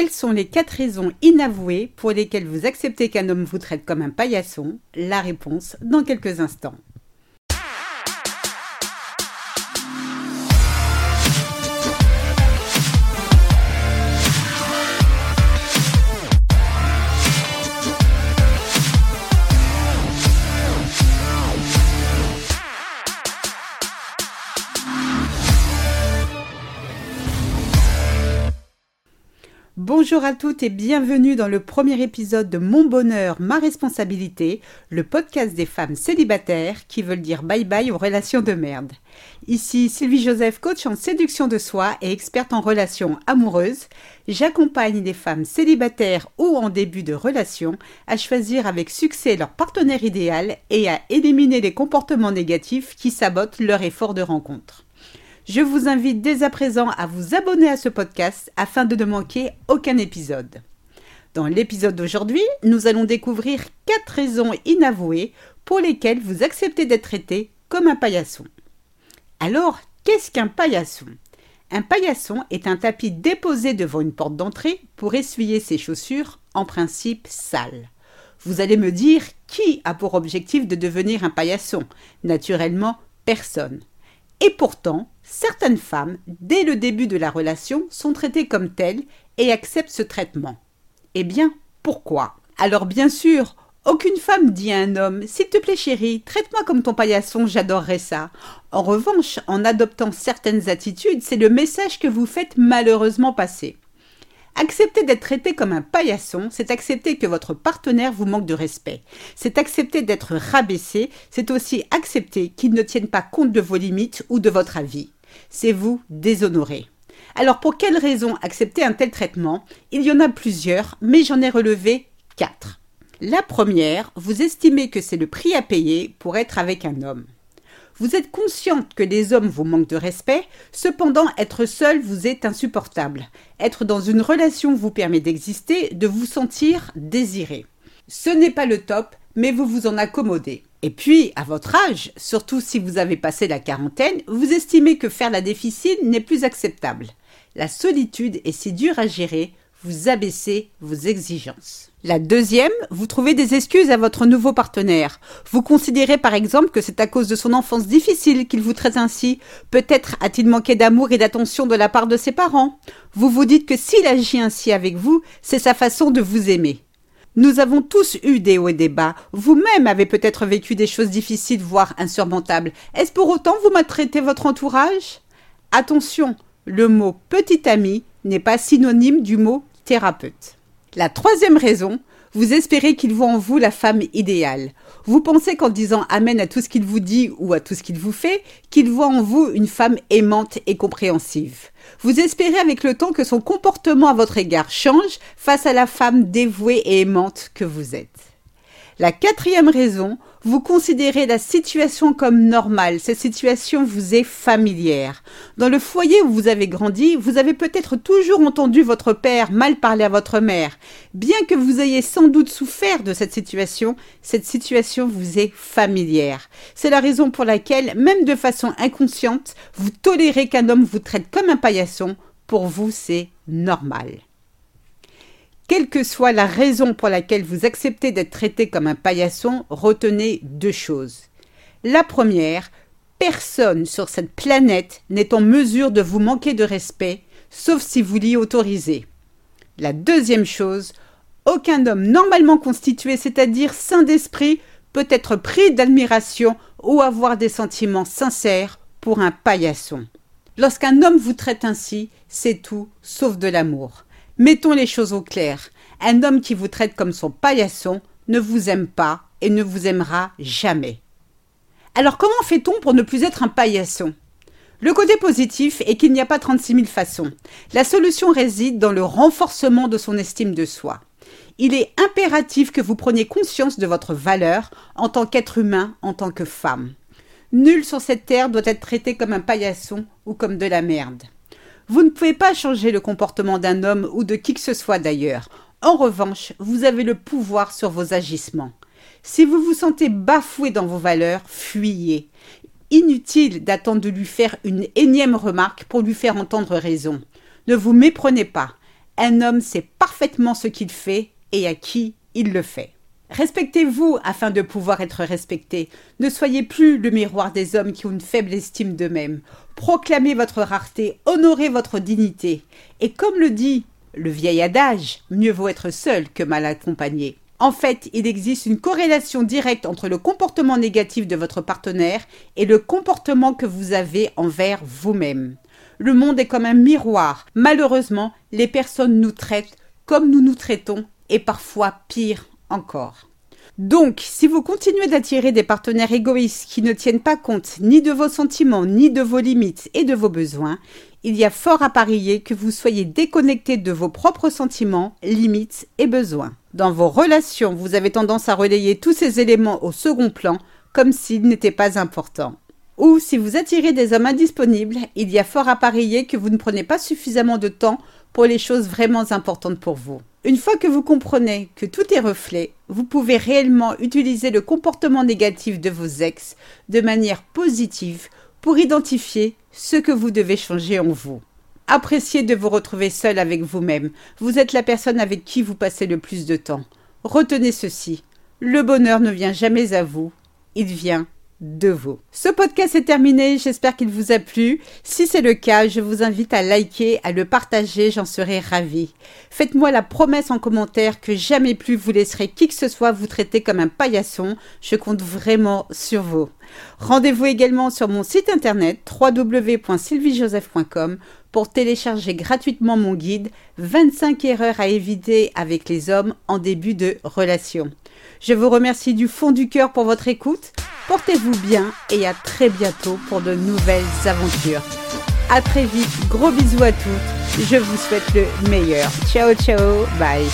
Quelles sont les quatre raisons inavouées pour lesquelles vous acceptez qu'un homme vous traite comme un paillasson? La réponse dans quelques instants. Bonjour à toutes et bienvenue dans le premier épisode de Mon bonheur, ma responsabilité, le podcast des femmes célibataires qui veulent dire bye bye aux relations de merde. Ici Sylvie Joseph, coach en séduction de soi et experte en relations amoureuses. J'accompagne les femmes célibataires ou en début de relation à choisir avec succès leur partenaire idéal et à éliminer les comportements négatifs qui sabotent leur effort de rencontre. Je vous invite dès à présent à vous abonner à ce podcast afin de ne manquer aucun épisode. Dans l'épisode d'aujourd'hui, nous allons découvrir quatre raisons inavouées pour lesquelles vous acceptez d'être traité comme un paillasson. Alors, qu'est-ce qu'un paillasson? Un paillasson est un tapis déposé devant une porte d'entrée pour essuyer ses chaussures, en principe sales. Vous allez me dire qui a pour objectif de devenir un paillasson? Naturellement, personne. Et pourtant, certaines femmes, dès le début de la relation, sont traitées comme telles et acceptent ce traitement. Eh bien, pourquoi? Alors bien sûr, aucune femme dit à un homme S'il te plaît chérie, traite-moi comme ton paillasson, j'adorerais ça. En revanche, en adoptant certaines attitudes, c'est le message que vous faites malheureusement passer. Accepter d'être traité comme un paillasson, c'est accepter que votre partenaire vous manque de respect. C'est accepter d'être rabaissé, c'est aussi accepter qu'il ne tienne pas compte de vos limites ou de votre avis. C'est vous déshonorer. Alors pour quelles raisons accepter un tel traitement? Il y en a plusieurs, mais j'en ai relevé quatre. La première, vous estimez que c'est le prix à payer pour être avec un homme. Vous êtes consciente que les hommes vous manquent de respect, cependant être seul vous est insupportable. Être dans une relation vous permet d'exister, de vous sentir désiré. Ce n'est pas le top, mais vous vous en accommodez. Et puis, à votre âge, surtout si vous avez passé la quarantaine, vous estimez que faire la difficile n'est plus acceptable. La solitude est si dure à gérer, vous abaissez vos exigences. La deuxième, vous trouvez des excuses à votre nouveau partenaire. Vous considérez par exemple que c'est à cause de son enfance difficile qu'il vous traite ainsi. Peut-être a-t-il manqué d'amour et d'attention de la part de ses parents. Vous vous dites que s'il agit ainsi avec vous, c'est sa façon de vous aimer. Nous avons tous eu des hauts et des bas. Vous-même avez peut-être vécu des choses difficiles, voire insurmontables. Est-ce pour autant vous maltraitez votre entourage? Attention, le mot petit ami n'est pas synonyme du mot La troisième raison, vous espérez qu'il voit en vous la femme idéale. Vous pensez qu'en disant Amen à tout ce qu'il vous dit ou à tout ce qu'il vous fait, qu'il voit en vous une femme aimante et compréhensive. Vous espérez avec le temps que son comportement à votre égard change face à la femme dévouée et aimante que vous êtes. La quatrième raison, vous considérez la situation comme normale. Cette situation vous est familière. Dans le foyer où vous avez grandi, vous avez peut-être toujours entendu votre père mal parler à votre mère. Bien que vous ayez sans doute souffert de cette situation, cette situation vous est familière. C'est la raison pour laquelle, même de façon inconsciente, vous tolérez qu'un homme vous traite comme un paillasson. Pour vous, c'est normal. Quelle que soit la raison pour laquelle vous acceptez d'être traité comme un paillasson, retenez deux choses. La première, personne sur cette planète n'est en mesure de vous manquer de respect, sauf si vous l'y autorisez. La deuxième chose, aucun homme normalement constitué, c'est-à-dire sain d'esprit, peut être pris d'admiration ou avoir des sentiments sincères pour un paillasson. Lorsqu'un homme vous traite ainsi, c'est tout sauf de l'amour. Mettons les choses au clair. Un homme qui vous traite comme son paillasson ne vous aime pas et ne vous aimera jamais. Alors comment fait-on pour ne plus être un paillasson? Le côté positif est qu'il n'y a pas 36 000 façons. La solution réside dans le renforcement de son estime de soi. Il est impératif que vous preniez conscience de votre valeur en tant qu'être humain, en tant que femme. Nul sur cette terre doit être traité comme un paillasson ou comme de la merde. Vous ne pouvez pas changer le comportement d'un homme ou de qui que ce soit d'ailleurs. En revanche, vous avez le pouvoir sur vos agissements. Si vous vous sentez bafoué dans vos valeurs, fuyez. Inutile d'attendre de lui faire une énième remarque pour lui faire entendre raison. Ne vous méprenez pas. Un homme sait parfaitement ce qu'il fait et à qui il le fait. Respectez-vous afin de pouvoir être respecté. Ne soyez plus le miroir des hommes qui ont une faible estime d'eux-mêmes. Proclamez votre rareté, honorez votre dignité. Et comme le dit le vieil adage, mieux vaut être seul que mal accompagné. En fait, il existe une corrélation directe entre le comportement négatif de votre partenaire et le comportement que vous avez envers vous-même. Le monde est comme un miroir. Malheureusement, les personnes nous traitent comme nous nous traitons et parfois pire encore. Donc, si vous continuez d'attirer des partenaires égoïstes qui ne tiennent pas compte ni de vos sentiments, ni de vos limites et de vos besoins, il y a fort à parier que vous soyez déconnecté de vos propres sentiments, limites et besoins. Dans vos relations, vous avez tendance à relayer tous ces éléments au second plan, comme s'ils n'étaient pas importants. Ou si vous attirez des hommes indisponibles, il y a fort à parier que vous ne prenez pas suffisamment de temps pour les choses vraiment importantes pour vous. Une fois que vous comprenez que tout est reflet, vous pouvez réellement utiliser le comportement négatif de vos ex de manière positive pour identifier ce que vous devez changer en vous. Appréciez de vous retrouver seul avec vous-même. Vous êtes la personne avec qui vous passez le plus de temps. Retenez ceci. Le bonheur ne vient jamais à vous, il vient de vous. Ce podcast est terminé, j'espère qu'il vous a plu. Si c'est le cas, je vous invite à liker, à le partager, j'en serai ravie. Faites-moi la promesse en commentaire que jamais plus vous laisserez qui que ce soit vous traiter comme un paillasson. Je compte vraiment sur vous. Rendez-vous également sur mon site internet www.sylviejoseph.com pour télécharger gratuitement mon guide 25 erreurs à éviter avec les hommes en début de relation. Je vous remercie du fond du cœur pour votre écoute. Portez-vous bien et à très bientôt pour de nouvelles aventures. À très vite, gros bisous à toutes. Je vous souhaite le meilleur. Ciao ciao, bye.